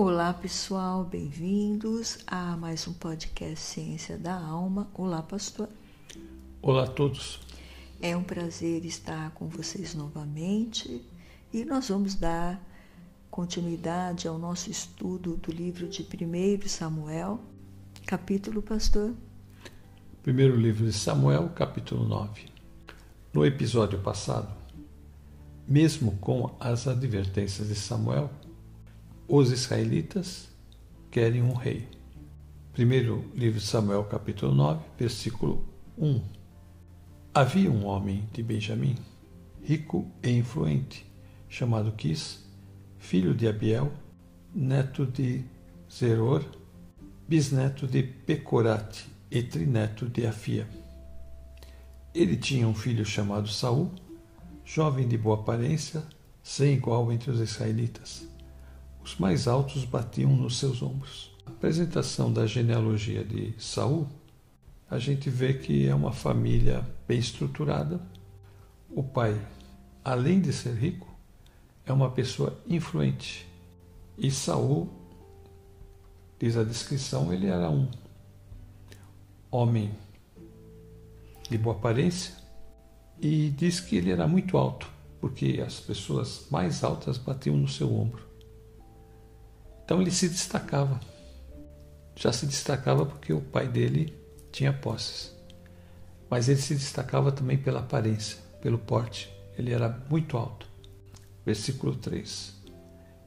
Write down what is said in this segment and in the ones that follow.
Olá pessoal, bem-vindos a mais um podcast Ciência da Alma. Olá, pastor. Olá a todos. É um prazer estar com vocês novamente e nós vamos dar continuidade ao nosso estudo do livro de 1 Samuel, capítulo, pastor. Primeiro livro de Samuel, capítulo 9. No episódio passado, mesmo com as advertências de Samuel, os israelitas querem um rei. Primeiro livro de Samuel, capítulo 9, versículo 1. Havia um homem de Benjamim, rico e influente, chamado Quis, filho de Abiel, neto de Zeror, bisneto de Pecorate e trineto de Afia. Ele tinha um filho chamado Saul, jovem de boa aparência, sem igual entre os israelitas os mais altos batiam nos seus ombros. A apresentação da genealogia de Saul, a gente vê que é uma família bem estruturada. O pai, além de ser rico, é uma pessoa influente. E Saul, diz a descrição, ele era um homem de boa aparência e diz que ele era muito alto, porque as pessoas mais altas batiam no seu ombro. Então ele se destacava. Já se destacava porque o pai dele tinha posses. Mas ele se destacava também pela aparência, pelo porte. Ele era muito alto. Versículo 3.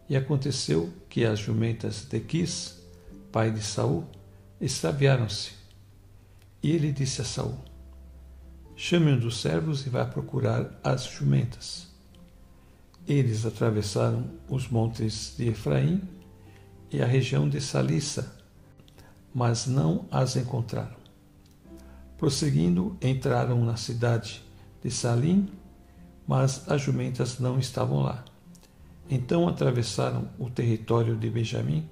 E aconteceu que as jumentas de Quis, pai de Saul, extraviaram-se. E ele disse a Saul: Chame um dos servos e vá procurar as jumentas. Eles atravessaram os montes de Efraim e a região de Salissa, mas não as encontraram. Prosseguindo, entraram na cidade de Salim, mas as jumentas não estavam lá. Então atravessaram o território de Benjamim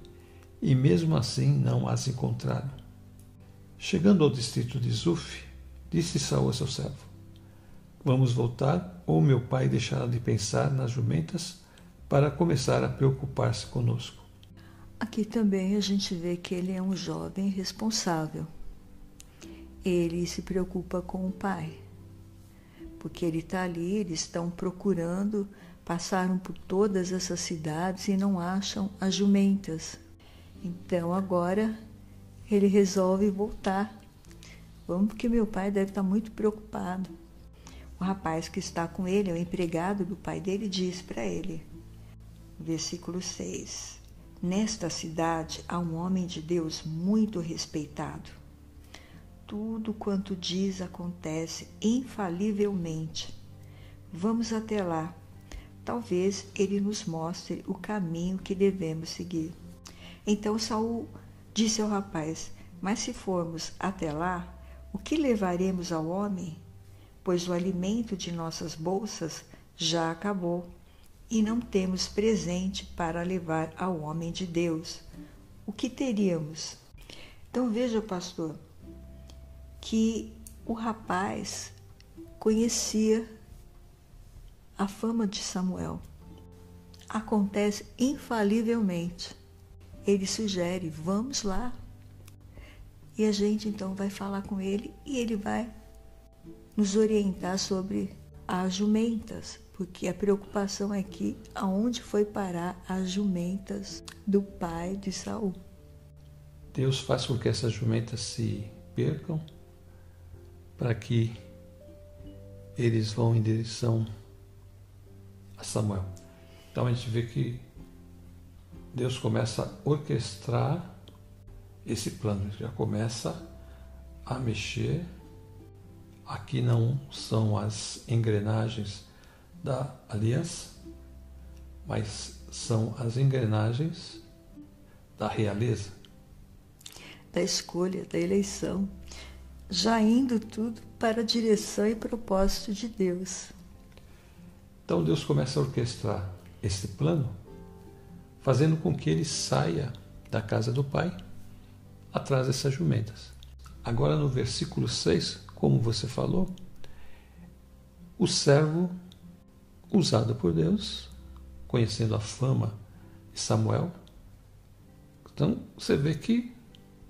e mesmo assim não as encontraram. Chegando ao distrito de Zuf, disse Saul a seu servo: Vamos voltar, ou meu pai deixará de pensar nas jumentas para começar a preocupar-se conosco. Aqui também a gente vê que ele é um jovem responsável. Ele se preocupa com o pai, porque ele está ali, eles estão procurando, passaram por todas essas cidades e não acham as jumentas. Então agora ele resolve voltar. Vamos porque meu pai deve estar tá muito preocupado. O rapaz que está com ele, o empregado do pai dele, diz para ele, versículo 6 Nesta cidade há um homem de Deus muito respeitado. Tudo quanto diz acontece infalivelmente. Vamos até lá. Talvez ele nos mostre o caminho que devemos seguir. Então Saul disse ao rapaz: Mas se formos até lá, o que levaremos ao homem? Pois o alimento de nossas bolsas já acabou e não temos presente para levar ao homem de Deus. O que teríamos? Então veja, pastor, que o rapaz conhecia a fama de Samuel. Acontece infalivelmente. Ele sugere: vamos lá. E a gente então vai falar com ele e ele vai nos orientar sobre as jumentas, porque a preocupação é que aonde foi parar as jumentas do pai de Saul. Deus faz com que essas jumentas se percam para que eles vão em direção a Samuel. Então a gente vê que Deus começa a orquestrar esse plano, já começa a mexer. Aqui não são as engrenagens da aliança, mas são as engrenagens da realeza. Da escolha, da eleição, já indo tudo para a direção e propósito de Deus. Então Deus começa a orquestrar esse plano, fazendo com que ele saia da casa do pai atrás dessas jumentas. Agora no versículo 6, como você falou, o servo usado por Deus, conhecendo a fama de Samuel, Então você vê que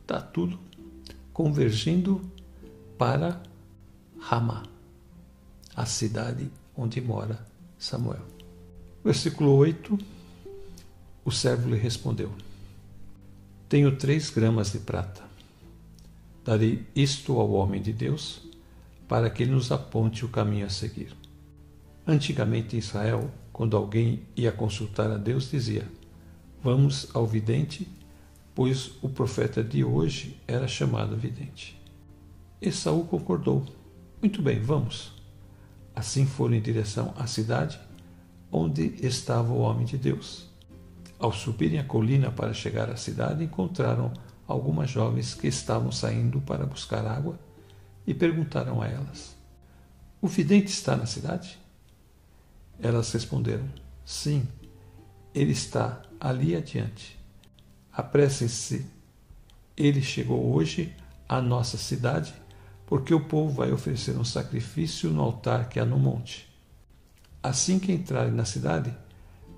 está tudo convergindo para Ramá, a cidade onde mora Samuel. Versículo 8: O servo lhe respondeu: Tenho três gramas de prata. Darei isto ao homem de Deus, para que ele nos aponte o caminho a seguir. Antigamente em Israel, quando alguém ia consultar a Deus, dizia: Vamos ao vidente, pois o profeta de hoje era chamado vidente. Esaú concordou. Muito bem, vamos. Assim foram em direção à cidade onde estava o homem de Deus. Ao subirem a colina para chegar à cidade, encontraram algumas jovens que estavam saindo para buscar água e perguntaram a elas: O vidente está na cidade? Elas responderam: Sim, ele está ali adiante. Apressem-se, ele chegou hoje à nossa cidade, porque o povo vai oferecer um sacrifício no altar que há no monte. Assim que entrarem na cidade,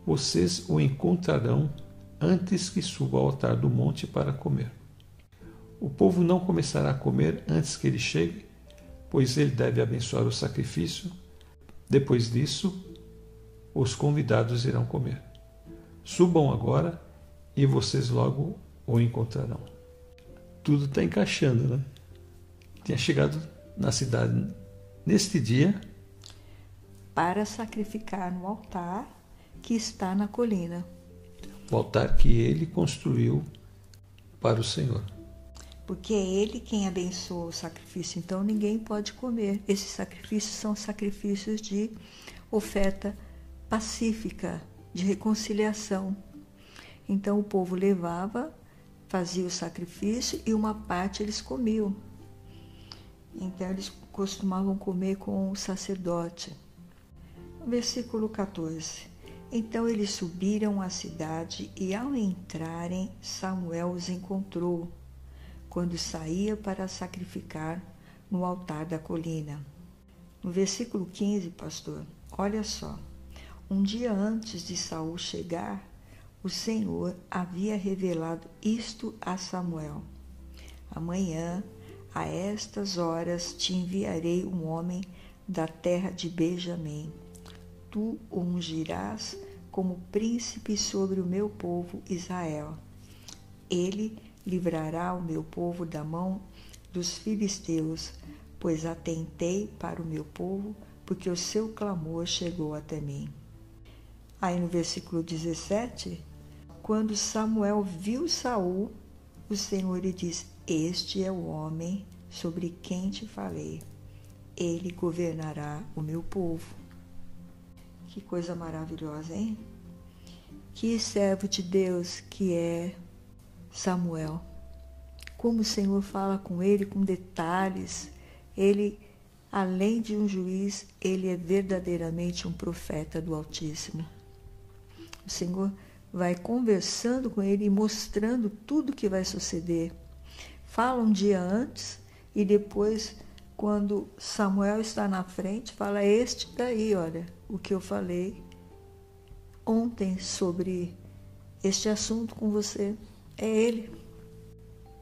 vocês o encontrarão antes que suba ao altar do monte para comer. O povo não começará a comer antes que ele chegue, pois ele deve abençoar o sacrifício. Depois disso, os convidados irão comer. Subam agora e vocês logo o encontrarão. Tudo está encaixando, né? Tinha chegado na cidade neste dia para sacrificar no altar que está na colina. O altar que ele construiu para o Senhor. Porque é ele quem abençoa o sacrifício, então ninguém pode comer. Esses sacrifícios são sacrifícios de oferta pacífica, de reconciliação. Então o povo levava, fazia o sacrifício e uma parte eles comiam. Então eles costumavam comer com o sacerdote. Versículo 14. Então eles subiram à cidade e, ao entrarem, Samuel os encontrou, quando saía para sacrificar no altar da colina. No versículo 15, pastor, olha só. Um dia antes de Saul chegar, o Senhor havia revelado isto a Samuel. Amanhã, a estas horas, te enviarei um homem da terra de Benjamim tu o ungirás como príncipe sobre o meu povo Israel. Ele livrará o meu povo da mão dos filisteus, pois atentei para o meu povo, porque o seu clamor chegou até mim. Aí no versículo 17, quando Samuel viu Saul, o Senhor lhe diz: Este é o homem sobre quem te falei. Ele governará o meu povo. Que coisa maravilhosa, hein? Que servo de Deus que é Samuel. Como o Senhor fala com ele com detalhes. Ele, além de um juiz, ele é verdadeiramente um profeta do Altíssimo. O Senhor vai conversando com ele e mostrando tudo o que vai suceder. Fala um dia antes e depois quando Samuel está na frente, fala: Este daí, olha, o que eu falei ontem sobre este assunto com você. É ele.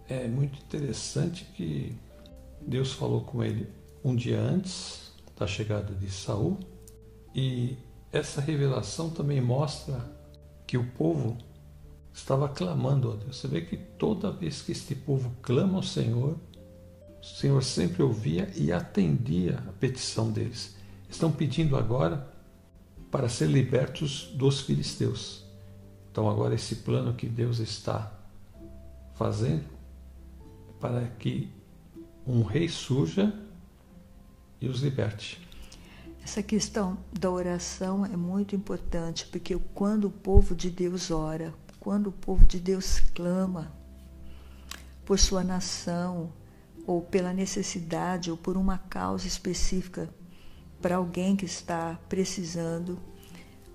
É muito interessante que Deus falou com ele um dia antes da chegada de Saul e essa revelação também mostra que o povo estava clamando a Deus. Você vê que toda vez que este povo clama ao Senhor, o Senhor sempre ouvia e atendia a petição deles. Estão pedindo agora para ser libertos dos filisteus. Então, agora, esse plano que Deus está fazendo para que um rei surja e os liberte. Essa questão da oração é muito importante, porque quando o povo de Deus ora, quando o povo de Deus clama por sua nação, ou pela necessidade ou por uma causa específica para alguém que está precisando,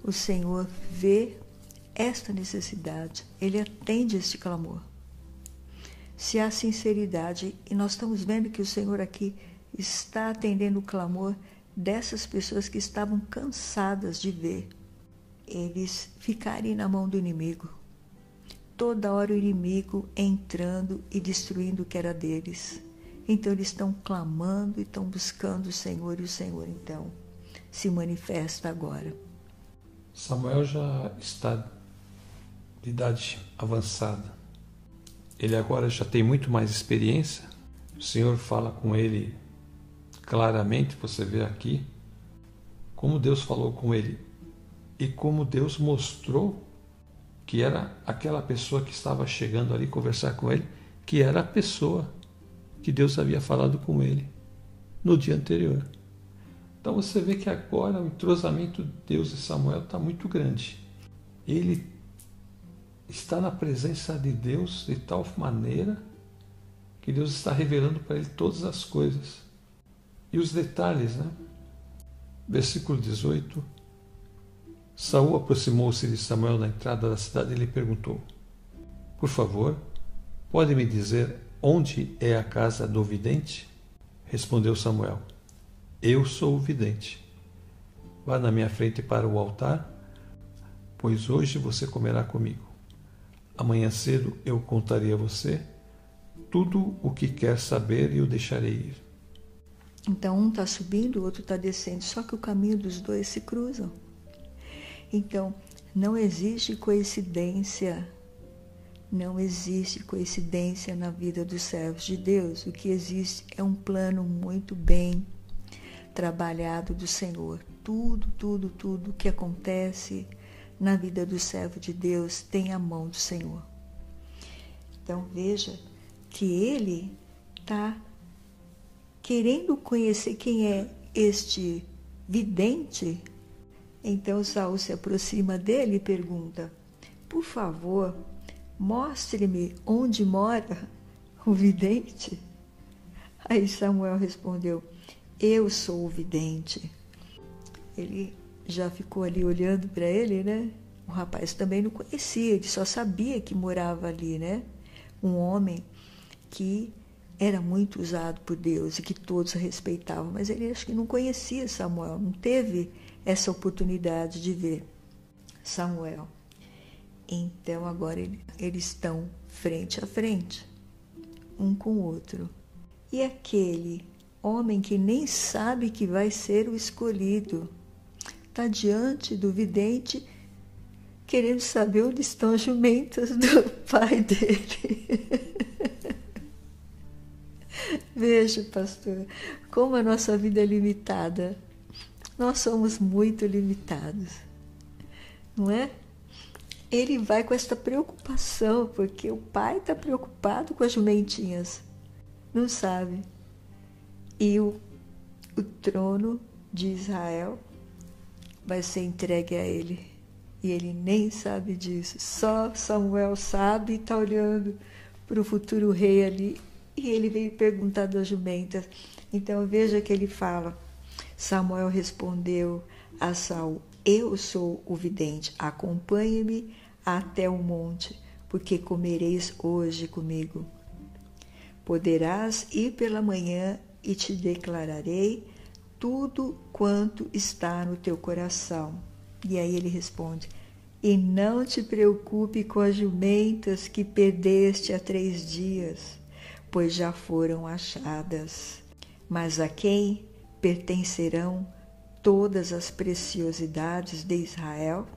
o Senhor vê esta necessidade, ele atende este clamor. Se há sinceridade, e nós estamos vendo que o Senhor aqui está atendendo o clamor dessas pessoas que estavam cansadas de ver eles ficarem na mão do inimigo, toda hora o inimigo entrando e destruindo o que era deles. Então eles estão clamando e estão buscando o Senhor, e o Senhor então se manifesta agora. Samuel já está de idade avançada. Ele agora já tem muito mais experiência. O Senhor fala com ele claramente, você vê aqui, como Deus falou com ele e como Deus mostrou que era aquela pessoa que estava chegando ali conversar com ele, que era a pessoa que Deus havia falado com ele no dia anterior. Então você vê que agora o entrosamento de Deus e Samuel está muito grande. Ele está na presença de Deus de tal maneira que Deus está revelando para ele todas as coisas. E os detalhes, né? Versículo 18. Saul aproximou-se de Samuel na entrada da cidade e lhe perguntou: Por favor, pode me dizer onde é a casa do vidente? Respondeu Samuel: Eu sou o vidente. Vá na minha frente para o altar, pois hoje você comerá comigo. Amanhã cedo eu contarei a você tudo o que quer saber e o deixarei ir. Então um está subindo, o outro está descendo, só que o caminho dos dois se cruzam. Então não existe coincidência, não existe coincidência na vida dos servos de Deus. O que existe é um plano muito bem trabalhado do Senhor. Tudo, tudo, tudo que acontece na vida do servo de Deus tem a mão do Senhor. Então veja que ele está querendo conhecer quem é este vidente. Então Saul se aproxima dele e pergunta: Por favor, mostre-me onde mora o vidente. Aí Samuel respondeu: Eu sou o vidente. Ele já ficou ali olhando para ele, né? O rapaz também não conhecia, ele só sabia que morava ali, né? Um homem que era muito usado por Deus e que todos respeitavam, mas ele acho que não conhecia Samuel, não teve essa oportunidade de ver Samuel. Então agora eles estão frente a frente, um com o outro. E aquele homem que nem sabe que vai ser o escolhido, está diante do vidente, querendo saber onde estão as jumentas do pai dele. Veja, pastor, como a nossa vida é limitada. Nós somos muito limitados, não é? Ele vai com esta preocupação, porque o pai está preocupado com as jumentinhas, não sabe. E o, o trono de Israel vai ser entregue a ele. E ele nem sabe disso. Só Samuel sabe e está olhando para o futuro rei ali. E ele veio perguntar das jumentas. Então veja que ele fala. Samuel respondeu a Saul: Eu sou o vidente, acompanhe-me até o monte, porque comereis hoje comigo. Poderás ir pela manhã e te declararei tudo quanto está no teu coração. E aí ele responde: E não te preocupe com as jumentas que perdeste há três dias, pois já foram achadas. Mas a quem pertencerão todas as preciosidades de Israel?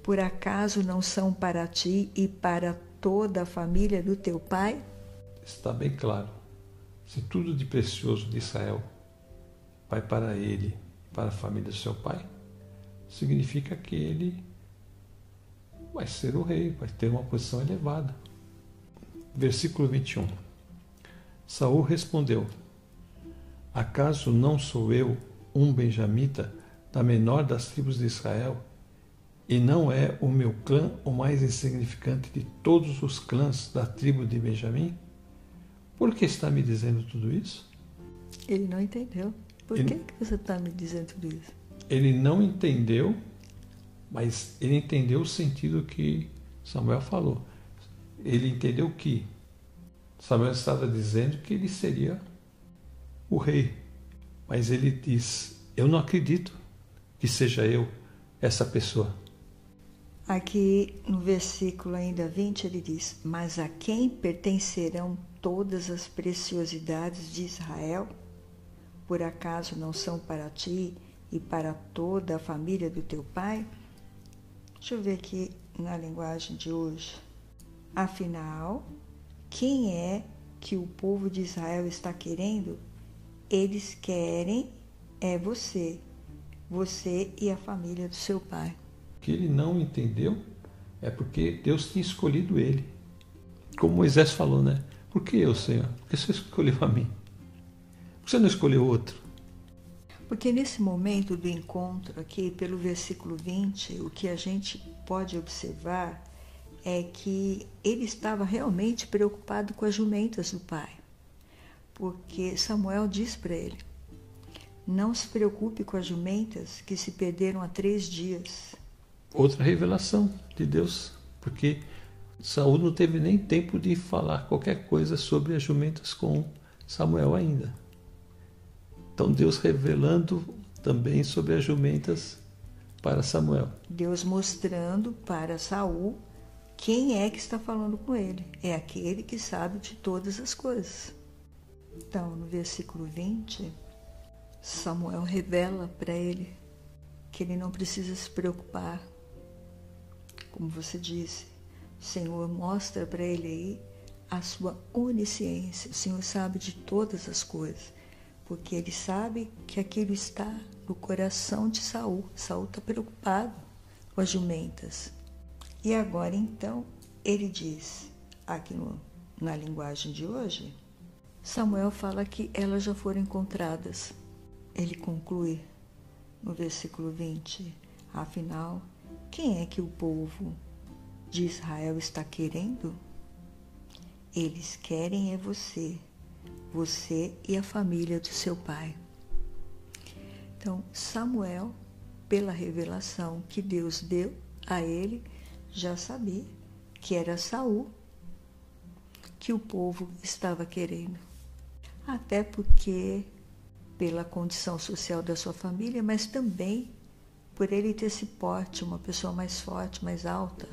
Por acaso não são para ti e para toda a família do teu pai? Está bem claro. Se tudo de precioso de Israel vai para ele, para a família do seu pai, significa que ele vai ser o rei, vai ter uma posição elevada. Versículo 21. Saul respondeu: Acaso não sou eu um benjamita da menor das tribos de Israel? E não é o meu clã o mais insignificante de todos os clãs da tribo de Benjamim? Por que está me dizendo tudo isso? Ele não entendeu. Por ele, que, você está me dizendo tudo isso? Ele não entendeu, mas ele entendeu o sentido que Samuel falou. Ele entendeu que Samuel estava dizendo que ele seria o rei. Mas ele diz: Eu não acredito que seja eu essa pessoa. Aqui no versículo ainda 20 ele diz: Mas a quem pertencerão todas as preciosidades de Israel? Por acaso não são para ti e para toda a família do teu pai? Deixa eu ver aqui na linguagem de hoje. Afinal, quem é que o povo de Israel está querendo? Eles querem é você, você e a família do seu pai que ele não entendeu é porque Deus tinha escolhido ele. Como Moisés falou, né? Por que eu, Senhor? Porque você escolheu a mim. Que você não escolheu outro? Porque nesse momento do encontro, aqui pelo versículo 20, o que a gente pode observar é que ele estava realmente preocupado com as jumentas do pai. Porque Samuel diz para ele: Não se preocupe com as jumentas que se perderam há três dias outra revelação de Deus, porque Saul não teve nem tempo de falar qualquer coisa sobre as jumentas com Samuel ainda. Então Deus revelando também sobre as jumentas para Samuel. Deus mostrando para Saul quem é que está falando com ele. É aquele que sabe de todas as coisas. Então, no versículo 20, Samuel revela para ele que ele não precisa se preocupar como você disse, o Senhor mostra para ele aí a sua onisciência. O Senhor sabe de todas as coisas, porque ele sabe que aquilo está no coração de Saul. Saul está preocupado com as jumentas. E agora então ele diz, aqui no, na linguagem de hoje, Samuel fala que elas já foram encontradas. Ele conclui no versículo 20: Afinal, quem é que o povo de Israel está querendo? Eles querem é você, você e a família do seu pai. Então, Samuel, pela revelação que Deus deu a ele, já sabia que era Saul que o povo estava querendo. Até porque pela condição social da sua família, mas também por ele ter esse porte, uma pessoa mais forte, mais alta.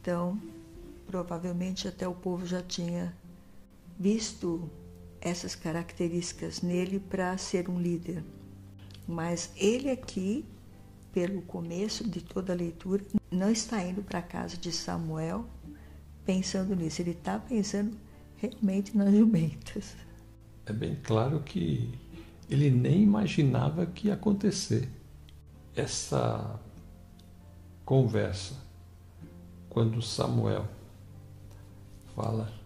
Então, provavelmente até o povo já tinha visto essas características nele para ser um líder. Mas ele aqui, pelo começo de toda a leitura, não está indo para a casa de Samuel pensando nisso, ele está pensando realmente nas jumentas. É bem claro que ele nem imaginava que ia acontecer essa conversa, quando Samuel fala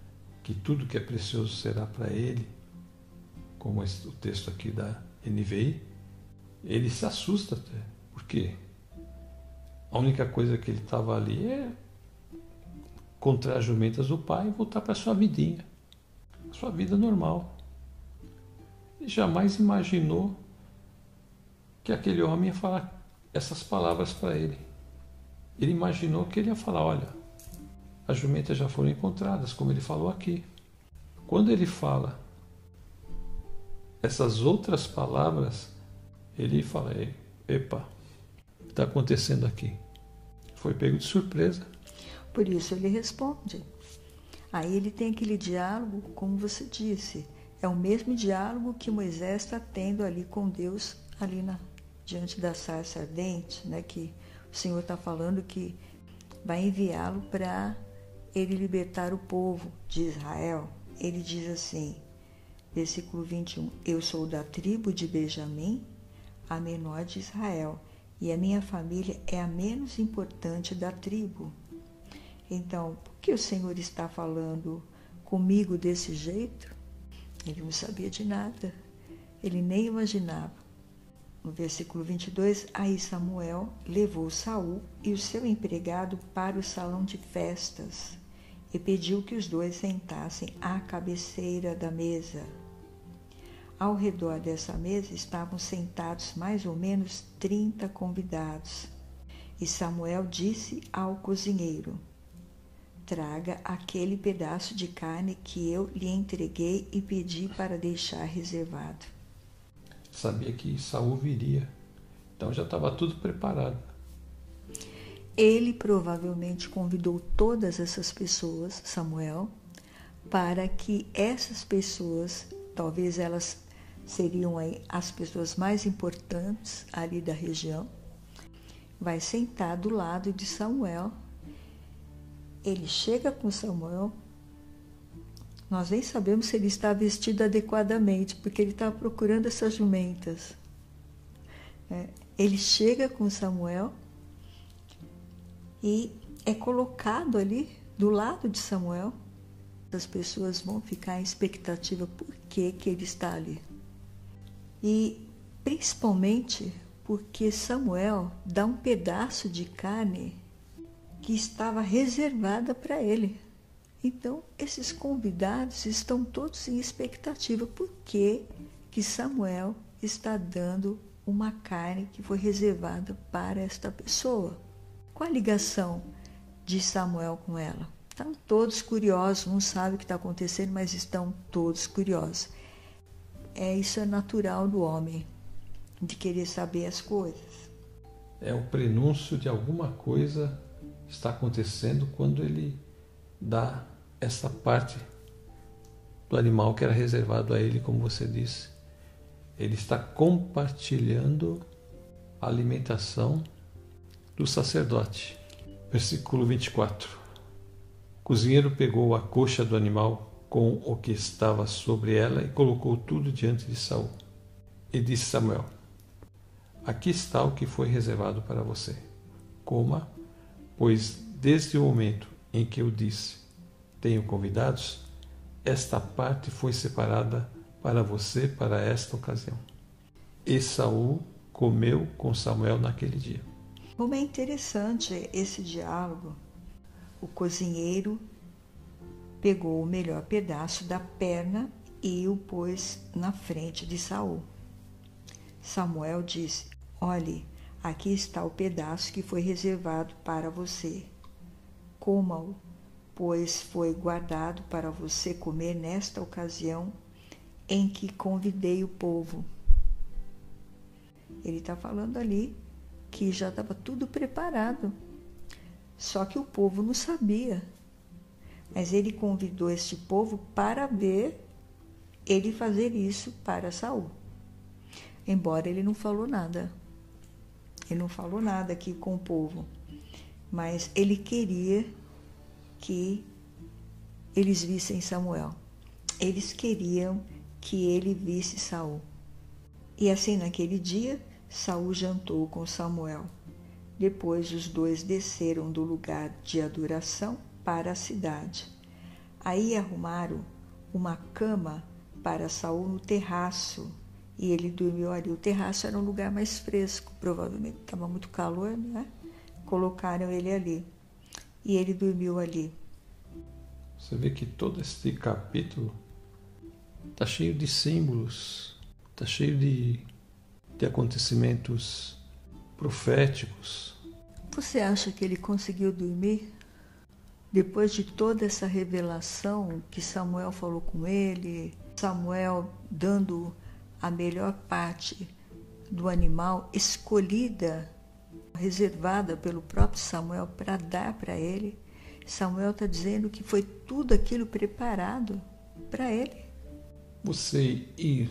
que tudo que é precioso será para ele, como o texto aqui da NVI, ele se assusta até. Por quê? A única coisa que ele estava ali é contra as jumentas do pai e voltar para sua vidinha, sua vida normal. Ele jamais imaginou que aquele homem ia falar essas palavras para ele. Ele imaginou que ele ia falar: Olha, as jumentas já foram encontradas, como ele falou aqui. Quando ele fala essas outras palavras, ele fala: Epa, está acontecendo aqui? Foi pego de surpresa. Por isso ele responde. Aí ele tem aquele diálogo, como você disse, é o mesmo diálogo que Moisés está tendo ali com Deus, ali na, diante da sarça ardente, né, que o Senhor está falando que vai enviá-lo para ele libertar o povo de Israel. Ele diz assim, versículo 21, Eu sou da tribo de Benjamim, a menor de Israel, e a minha família é a menos importante da tribo. Então, por que o Senhor está falando comigo desse jeito? Ele não sabia de nada. Ele nem imaginava. No versículo 22, aí Samuel levou Saul e o seu empregado para o salão de festas e pediu que os dois sentassem à cabeceira da mesa. Ao redor dessa mesa estavam sentados mais ou menos trinta convidados. E Samuel disse ao cozinheiro: Traga aquele pedaço de carne que eu lhe entreguei e pedi para deixar reservado sabia que Saul viria. Então já estava tudo preparado. Ele provavelmente convidou todas essas pessoas, Samuel, para que essas pessoas, talvez elas seriam as pessoas mais importantes ali da região, vai sentar do lado de Samuel. Ele chega com Samuel. Nós nem sabemos se ele está vestido adequadamente, porque ele está procurando essas jumentas. É, ele chega com Samuel e é colocado ali do lado de Samuel. As pessoas vão ficar em expectativa por que, que ele está ali. E principalmente porque Samuel dá um pedaço de carne que estava reservada para ele. Então, esses convidados estão todos em expectativa por que, que Samuel está dando uma carne que foi reservada para esta pessoa. Qual a ligação de Samuel com ela? Estão todos curiosos, não sabem o que está acontecendo, mas estão todos curiosos. É isso é natural do homem, de querer saber as coisas. É o prenúncio de alguma coisa está acontecendo quando ele dá essa parte do animal que era reservado a ele, como você disse. Ele está compartilhando a alimentação do sacerdote. Versículo 24. O cozinheiro pegou a coxa do animal com o que estava sobre ela e colocou tudo diante de Saul. E disse Samuel: Aqui está o que foi reservado para você. Coma, pois desde o momento em que eu disse: Tenho convidados, esta parte foi separada para você para esta ocasião. E Saul comeu com Samuel naquele dia. Como é interessante esse diálogo. O cozinheiro pegou o melhor pedaço da perna e o pôs na frente de Saul. Samuel disse: Olhe, aqui está o pedaço que foi reservado para você. Coma-o, pois foi guardado para você comer nesta ocasião em que convidei o povo. Ele está falando ali que já estava tudo preparado. Só que o povo não sabia. Mas ele convidou este povo para ver ele fazer isso para Saul. Embora ele não falou nada. Ele não falou nada aqui com o povo. Mas ele queria que eles vissem Samuel. Eles queriam que ele visse Saul. E assim naquele dia, Saul jantou com Samuel. Depois os dois desceram do lugar de adoração para a cidade. Aí arrumaram uma cama para Saul no terraço e ele dormiu ali. O terraço era um lugar mais fresco, provavelmente estava muito calor, né? Colocaram ele ali e ele dormiu ali. Você vê que todo este capítulo está cheio de símbolos, está cheio de de acontecimentos proféticos. Você acha que ele conseguiu dormir? Depois de toda essa revelação que Samuel falou com ele, Samuel dando a melhor parte do animal escolhida, reservada pelo próprio Samuel para dar para ele, Samuel está dizendo que foi tudo aquilo preparado para ele. Você ir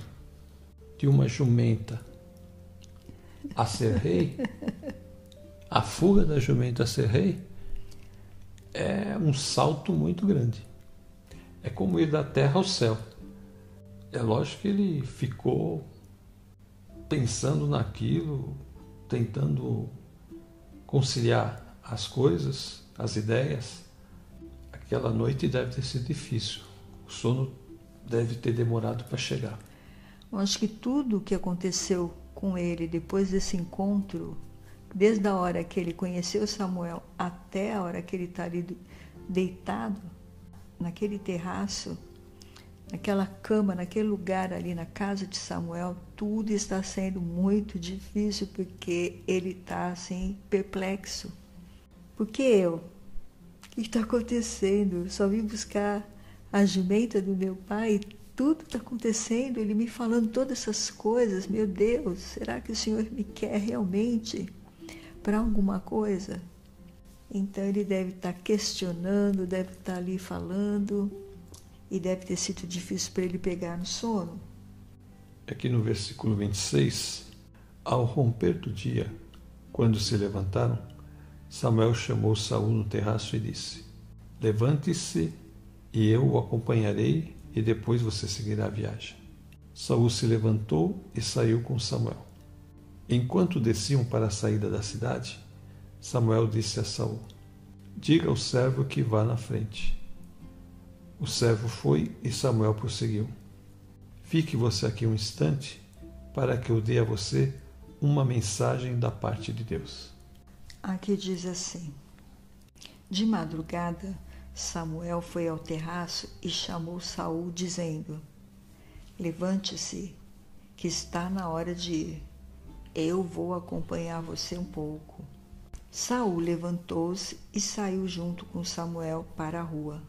de uma jumenta a ser rei, a fuga da jumenta a ser rei, é um salto muito grande. É como ir da terra ao céu. É lógico que ele ficou pensando naquilo, tentando conciliar as coisas, as ideias. Aquela noite deve ter sido difícil. O sono deve ter demorado para chegar. Eu acho que tudo o que aconteceu com ele depois desse encontro, desde a hora que ele conheceu Samuel até a hora que ele está ali deitado naquele terraço, naquela cama, naquele lugar ali na casa de Samuel, tudo está sendo muito difícil porque ele está assim perplexo. Porque eu? O que está acontecendo? Eu só vim buscar a jumenta do meu pai tudo está acontecendo, ele me falando todas essas coisas. Meu Deus, será que o Senhor me quer realmente para alguma coisa? Então ele deve estar questionando, deve estar ali falando, e deve ter sido difícil para ele pegar no sono. Aqui no versículo 26, ao romper do dia, quando se levantaram, Samuel chamou Saul no terraço e disse: Levante-se e eu o acompanharei e depois você seguirá a viagem. Saul se levantou e saiu com Samuel. Enquanto desciam para a saída da cidade, Samuel disse a Saul: Diga ao servo que vá na frente. O servo foi e Samuel prosseguiu: Fique você aqui um instante para que eu dê a você uma mensagem da parte de Deus. Aqui diz assim: De madrugada, Samuel foi ao terraço e chamou Saul, dizendo: Levante-se, que está na hora de ir. Eu vou acompanhar você um pouco. Saul levantou-se e saiu junto com Samuel para a rua.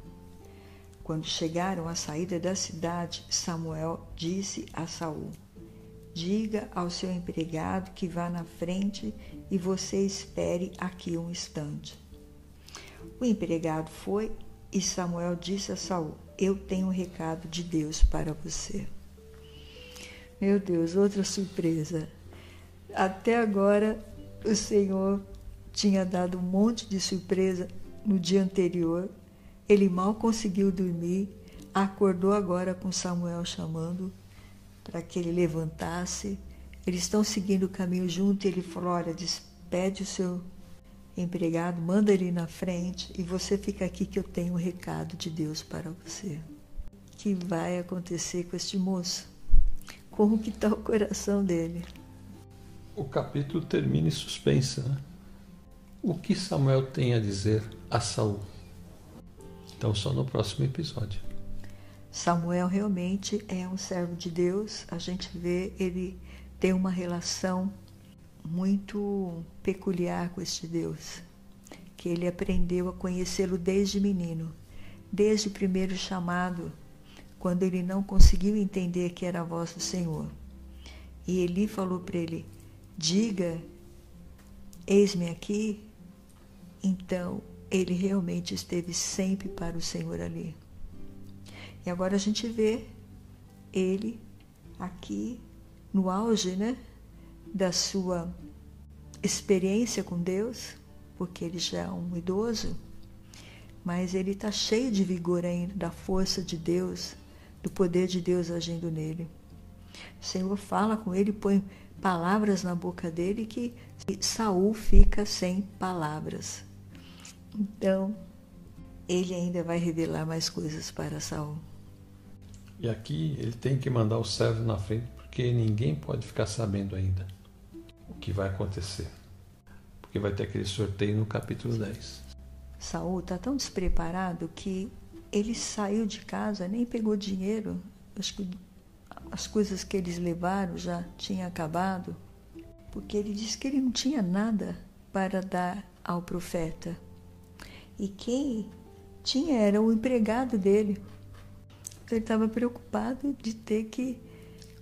Quando chegaram à saída da cidade, Samuel disse a Saul: Diga ao seu empregado que vá na frente e você espere aqui um instante. O empregado foi e Samuel disse a Saul: Eu tenho um recado de Deus para você. Meu Deus, outra surpresa. Até agora o Senhor tinha dado um monte de surpresa no dia anterior. Ele mal conseguiu dormir, acordou agora com Samuel chamando para que ele levantasse. Eles estão seguindo o caminho junto e ele falou: Olha, despede o seu empregado, manda ele na frente e você fica aqui que eu tenho um recado de Deus para você. O que vai acontecer com este moço? Como que está o coração dele? O capítulo termina em suspensa, né? O que Samuel tem a dizer a Saul? Então só no próximo episódio. Samuel realmente é um servo de Deus. A gente vê ele tem uma relação muito peculiar com este Deus, que ele aprendeu a conhecê-lo desde menino, desde o primeiro chamado, quando ele não conseguiu entender que era a voz do Senhor. E Eli falou para ele: Diga, eis-me aqui. Então, ele realmente esteve sempre para o Senhor ali. E agora a gente vê ele aqui no auge, né? Da sua experiência com Deus, porque ele já é um idoso, mas ele está cheio de vigor ainda, da força de Deus, do poder de Deus agindo nele. O Senhor fala com ele, põe palavras na boca dele que Saul fica sem palavras. Então, ele ainda vai revelar mais coisas para Saul. E aqui ele tem que mandar o servo na frente, porque ninguém pode ficar sabendo ainda o que vai acontecer. Porque vai ter aquele sorteio no capítulo 10. Saul está tão despreparado que ele saiu de casa, nem pegou dinheiro. Acho que as coisas que eles levaram já tinham acabado, porque ele disse que ele não tinha nada para dar ao profeta. E quem tinha era o empregado dele. Então ele estava preocupado de ter que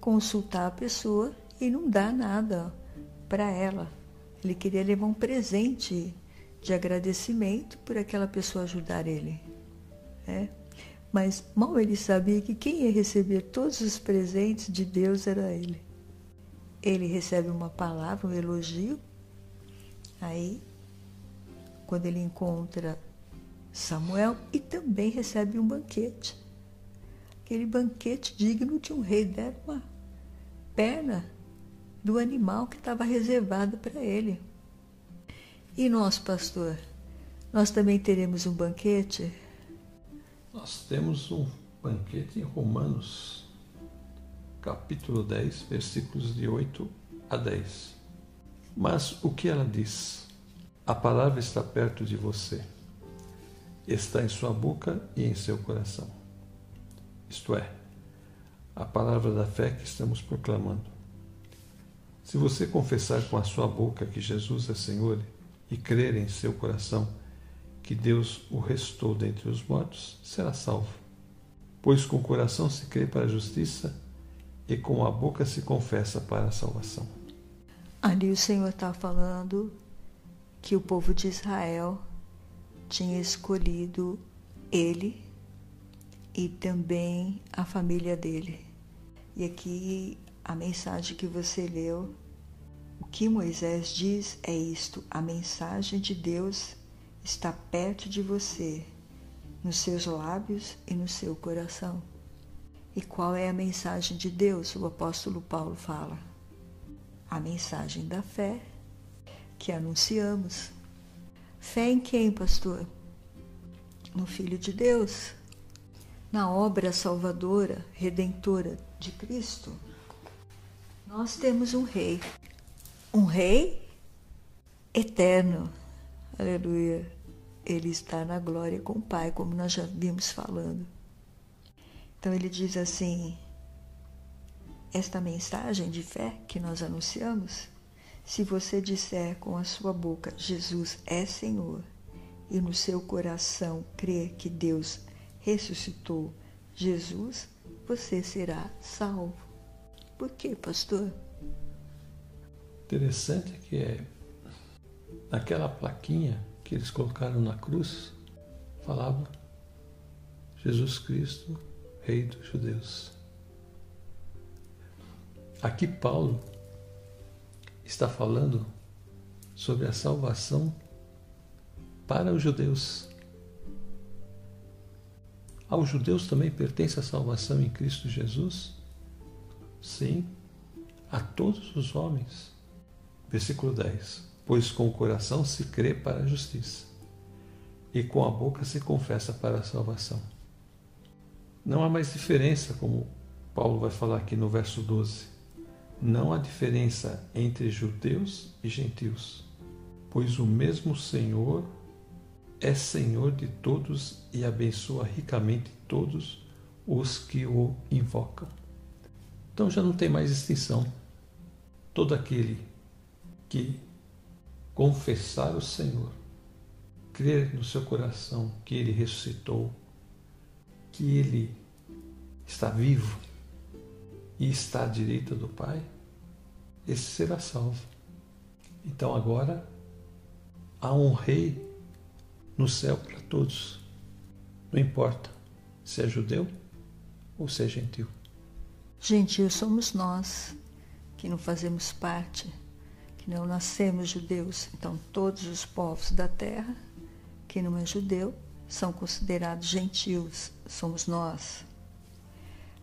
consultar a pessoa e não dar nada para ela. Ele queria levar um presente de agradecimento por aquela pessoa ajudar ele. Né? Mas mal ele sabia que quem ia receber todos os presentes de Deus era ele. Ele recebe uma palavra, um elogio. Aí, quando ele encontra Samuel, e também recebe um banquete. Aquele banquete digno de um rei, deram uma perna do animal que estava reservado para ele. E nós, pastor, nós também teremos um banquete? Nós temos um banquete em Romanos, capítulo 10, versículos de 8 a 10. Mas o que ela diz? A palavra está perto de você, está em sua boca e em seu coração. Isto é, a palavra da fé que estamos proclamando. Se você confessar com a sua boca que Jesus é Senhor e crer em seu coração que Deus o restou dentre os mortos, será salvo. Pois com o coração se crê para a justiça e com a boca se confessa para a salvação. Ali o Senhor está falando que o povo de Israel tinha escolhido ele e também a família dele. E aqui a mensagem que você leu, o que Moisés diz é isto: a mensagem de Deus está perto de você, nos seus lábios e no seu coração. E qual é a mensagem de Deus? O apóstolo Paulo fala. A mensagem da fé que anunciamos. Fé em quem, pastor? No Filho de Deus, na obra salvadora, redentora de Cristo. Nós temos um rei, um rei eterno. Aleluia. Ele está na glória com o Pai, como nós já vimos falando. Então ele diz assim: esta mensagem de fé que nós anunciamos, se você disser com a sua boca Jesus é Senhor e no seu coração crer que Deus ressuscitou Jesus, você será salvo. Por quê, pastor? Interessante que é naquela plaquinha que eles colocaram na cruz, falava Jesus Cristo Rei dos Judeus. Aqui Paulo está falando sobre a salvação para os judeus. Aos judeus também pertence a salvação em Cristo Jesus? Sim, a todos os homens. Versículo 10: Pois com o coração se crê para a justiça, e com a boca se confessa para a salvação. Não há mais diferença, como Paulo vai falar aqui no verso 12. Não há diferença entre judeus e gentios, pois o mesmo Senhor é Senhor de todos e abençoa ricamente todos os que o invocam. Então já não tem mais distinção. Todo aquele que confessar o Senhor, crer no seu coração que ele ressuscitou, que ele está vivo e está à direita do Pai, esse será salvo. Então agora há um rei no céu para todos. Não importa se é judeu ou se é gentil. Gentil somos nós que não fazemos parte, que não nascemos judeus. Então todos os povos da terra, que não é judeu, são considerados gentios, somos nós.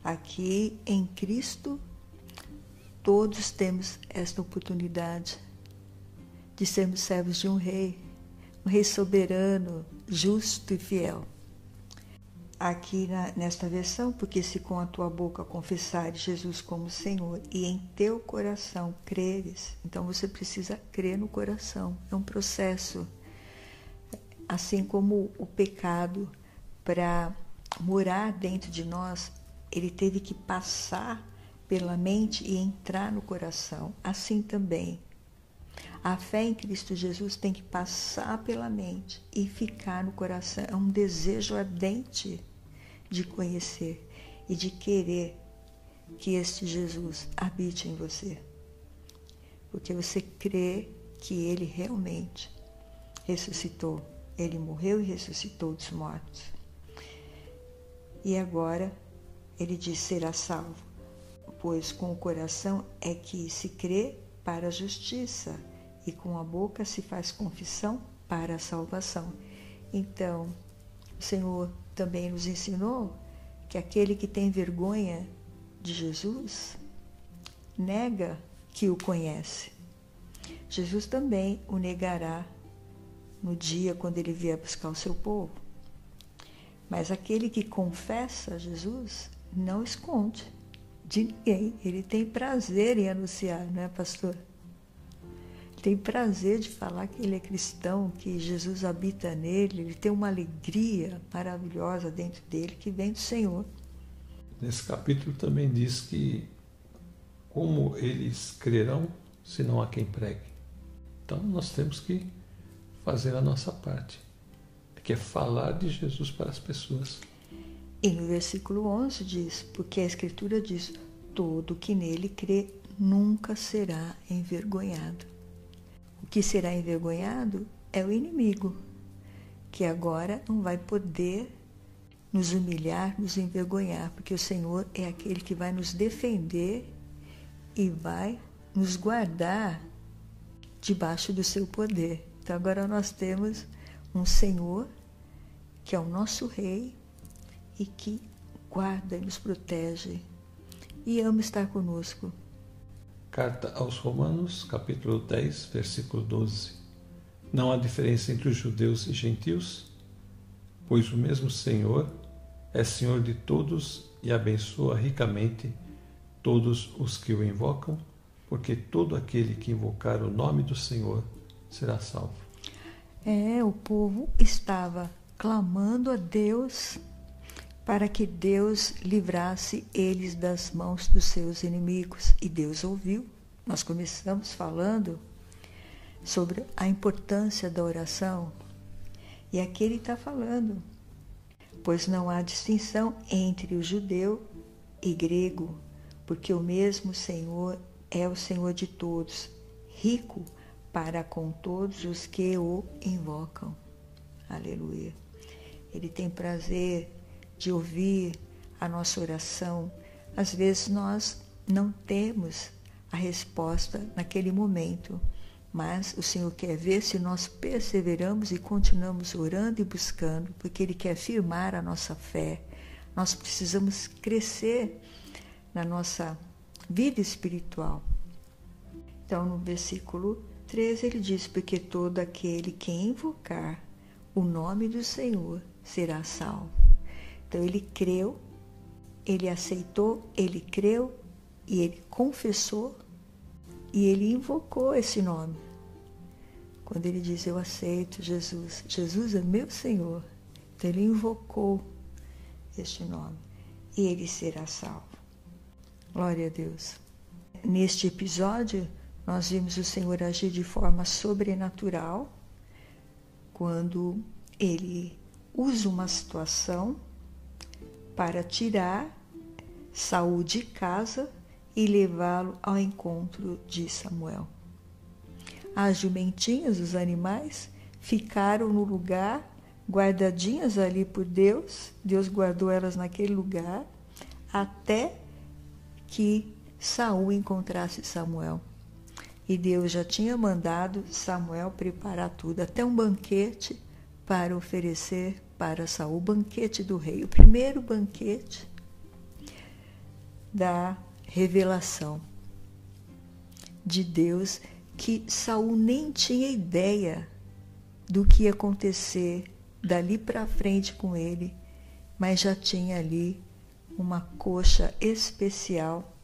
Aqui em Cristo, todos temos esta oportunidade de sermos servos de um rei, um rei soberano, justo e fiel. Aqui na, nesta versão, porque se com a tua boca confessares Jesus como Senhor e em teu coração creres, então você precisa crer no coração, é um processo assim como o pecado, para morar dentro de nós, ele teve que passar pela mente e entrar no coração. Assim também, a fé em Cristo Jesus tem que passar pela mente e ficar no coração. É um desejo ardente de conhecer e de querer que este Jesus habite em você. Porque você crê que ele realmente ressuscitou ele morreu e ressuscitou dos mortos. E agora ele diz: será salvo, pois com o coração é que se crê para a justiça e com a boca se faz confissão para a salvação. Então, o Senhor também nos ensinou que aquele que tem vergonha de Jesus nega que o conhece. Jesus também o negará no dia quando ele vier buscar o seu povo. Mas aquele que confessa Jesus não esconde de ninguém. Ele tem prazer em anunciar, não é, pastor? Tem prazer de falar que ele é cristão, que Jesus habita nele, ele tem uma alegria maravilhosa dentro dele que vem do Senhor. Nesse capítulo também diz que como eles crerão se não há quem pregue. Então nós temos que fazer a nossa parte, que é falar de Jesus para as pessoas. E no versículo 11 diz: Porque a Escritura diz: Todo que nele crê nunca será envergonhado. Que será envergonhado é o inimigo, que agora não vai poder nos humilhar, nos envergonhar, porque o Senhor é aquele que vai nos defender e vai nos guardar debaixo do seu poder. Então agora nós temos um Senhor que é o nosso Rei e que guarda e nos protege e ama estar conosco. Carta aos Romanos, capítulo 10, versículo 12. Não há diferença entre os judeus e gentios, pois o mesmo Senhor é Senhor de todos e abençoa ricamente todos os que o invocam, porque todo aquele que invocar o nome do Senhor será salvo. É, o povo estava clamando a Deus para que Deus livrasse eles das mãos dos seus inimigos. E Deus ouviu. Nós começamos falando sobre a importância da oração. E aqui ele está falando, pois não há distinção entre o judeu e grego, porque o mesmo Senhor é o Senhor de todos, rico para com todos os que o invocam. Aleluia. Ele tem prazer de ouvir a nossa oração. Às vezes nós não temos a resposta naquele momento, mas o Senhor quer ver se nós perseveramos e continuamos orando e buscando, porque Ele quer firmar a nossa fé. Nós precisamos crescer na nossa vida espiritual. Então, no versículo 13, ele diz: Porque todo aquele que invocar o nome do Senhor será salvo. Então, ele creu, ele aceitou, ele creu e ele confessou e ele invocou esse nome. Quando ele diz: Eu aceito Jesus, Jesus é meu Senhor. Então, ele invocou este nome e ele será salvo. Glória a Deus. Neste episódio, nós vimos o Senhor agir de forma sobrenatural quando ele usa uma situação para tirar Saul de casa e levá-lo ao encontro de Samuel. As jumentinhas, os animais, ficaram no lugar, guardadinhas ali por Deus. Deus guardou elas naquele lugar até que Saul encontrasse Samuel. E Deus já tinha mandado Samuel preparar tudo, até um banquete para oferecer para Saul, o banquete do rei, o primeiro banquete da revelação de Deus que Saul nem tinha ideia do que ia acontecer dali para frente com ele, mas já tinha ali uma coxa especial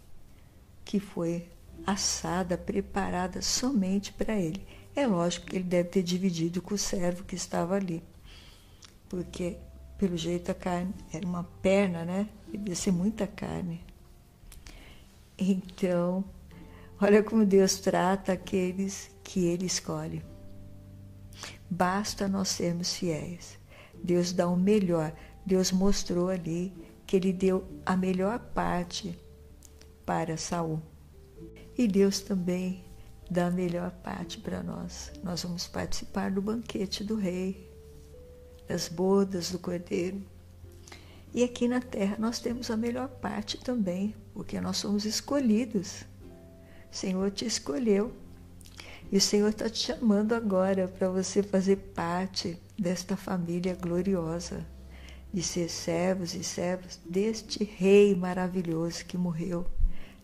que foi assada, preparada somente para ele. É lógico que ele deve ter dividido com o servo que estava ali, porque pelo jeito a carne era uma perna, né? Devia ser muita carne. Então, olha como Deus trata aqueles que Ele escolhe. Basta nós sermos fiéis. Deus dá o melhor. Deus mostrou ali que Ele deu a melhor parte para Saul. E Deus também dá a melhor parte para nós. Nós vamos participar do banquete do rei, das bodas do cordeiro. E aqui na terra nós temos a melhor parte também, porque nós somos escolhidos. O Senhor te escolheu. E o Senhor está te chamando agora para você fazer parte desta família gloriosa, de ser servos e servas deste Rei maravilhoso que morreu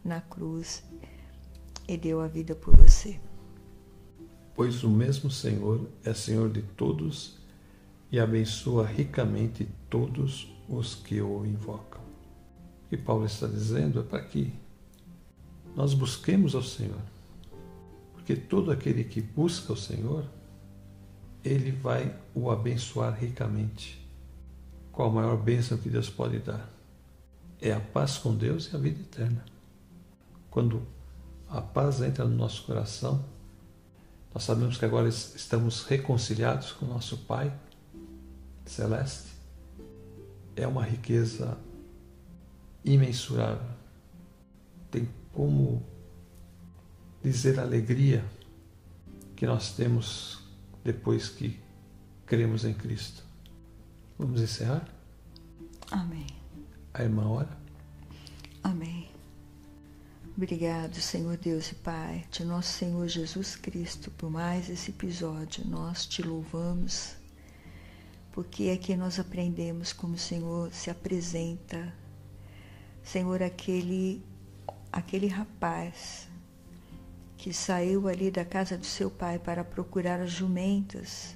na cruz e deu a vida por você. Pois o mesmo Senhor é Senhor de todos e abençoa ricamente todos os que o invocam. O que Paulo está dizendo é para que nós busquemos ao Senhor. Porque todo aquele que busca o Senhor, ele vai o abençoar ricamente. Qual a maior bênção que Deus pode dar? É a paz com Deus e a vida eterna. Quando a paz entra no nosso coração, nós sabemos que agora estamos reconciliados com nosso Pai Celeste é uma riqueza imensurável. Tem como dizer a alegria que nós temos depois que cremos em Cristo. Vamos encerrar? Amém. A irmã ora. Amém. Obrigado, Senhor Deus e Pai, de nosso Senhor Jesus Cristo, por mais esse episódio. Nós te louvamos, porque aqui nós aprendemos como o Senhor se apresenta. Senhor, aquele, aquele rapaz que saiu ali da casa do seu pai para procurar as jumentas,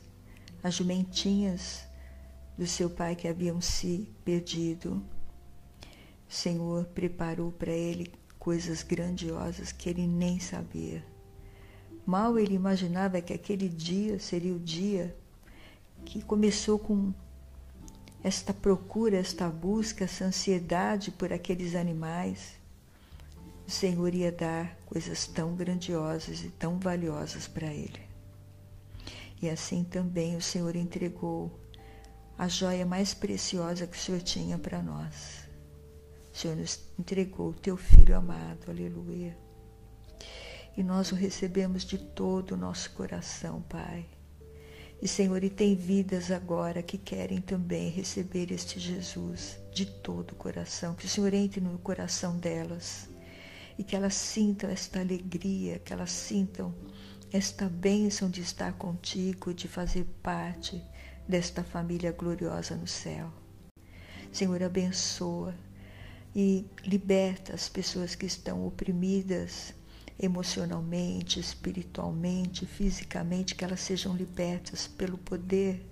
as jumentinhas do seu pai que haviam se perdido. O Senhor preparou para ele coisas grandiosas que ele nem sabia. Mal ele imaginava que aquele dia seria o dia que começou com esta procura, esta busca, essa ansiedade por aqueles animais. O Senhor ia dar coisas tão grandiosas e tão valiosas para ele. E assim também o Senhor entregou a joia mais preciosa que o Senhor tinha para nós o Senhor nos entregou o teu Filho amado, aleluia. E nós o recebemos de todo o nosso coração, Pai. E Senhor, e tem vidas agora que querem também receber este Jesus de todo o coração. Que o Senhor entre no coração delas e que elas sintam esta alegria, que elas sintam esta bênção de estar contigo, de fazer parte desta família gloriosa no céu. Senhor, abençoa e liberta as pessoas que estão oprimidas emocionalmente, espiritualmente, fisicamente, que elas sejam libertas pelo poder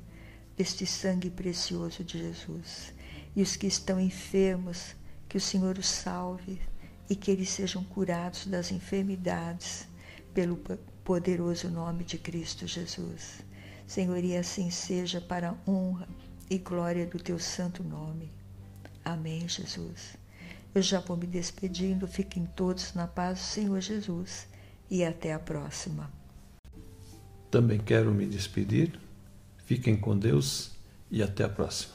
deste sangue precioso de Jesus. E os que estão enfermos, que o Senhor os salve e que eles sejam curados das enfermidades pelo poderoso nome de Cristo Jesus. Senhor, e assim seja para a honra e glória do teu santo nome. Amém, Jesus. Eu já vou me despedindo. Fiquem todos na paz do Senhor Jesus e até a próxima. Também quero me despedir. Fiquem com Deus e até a próxima.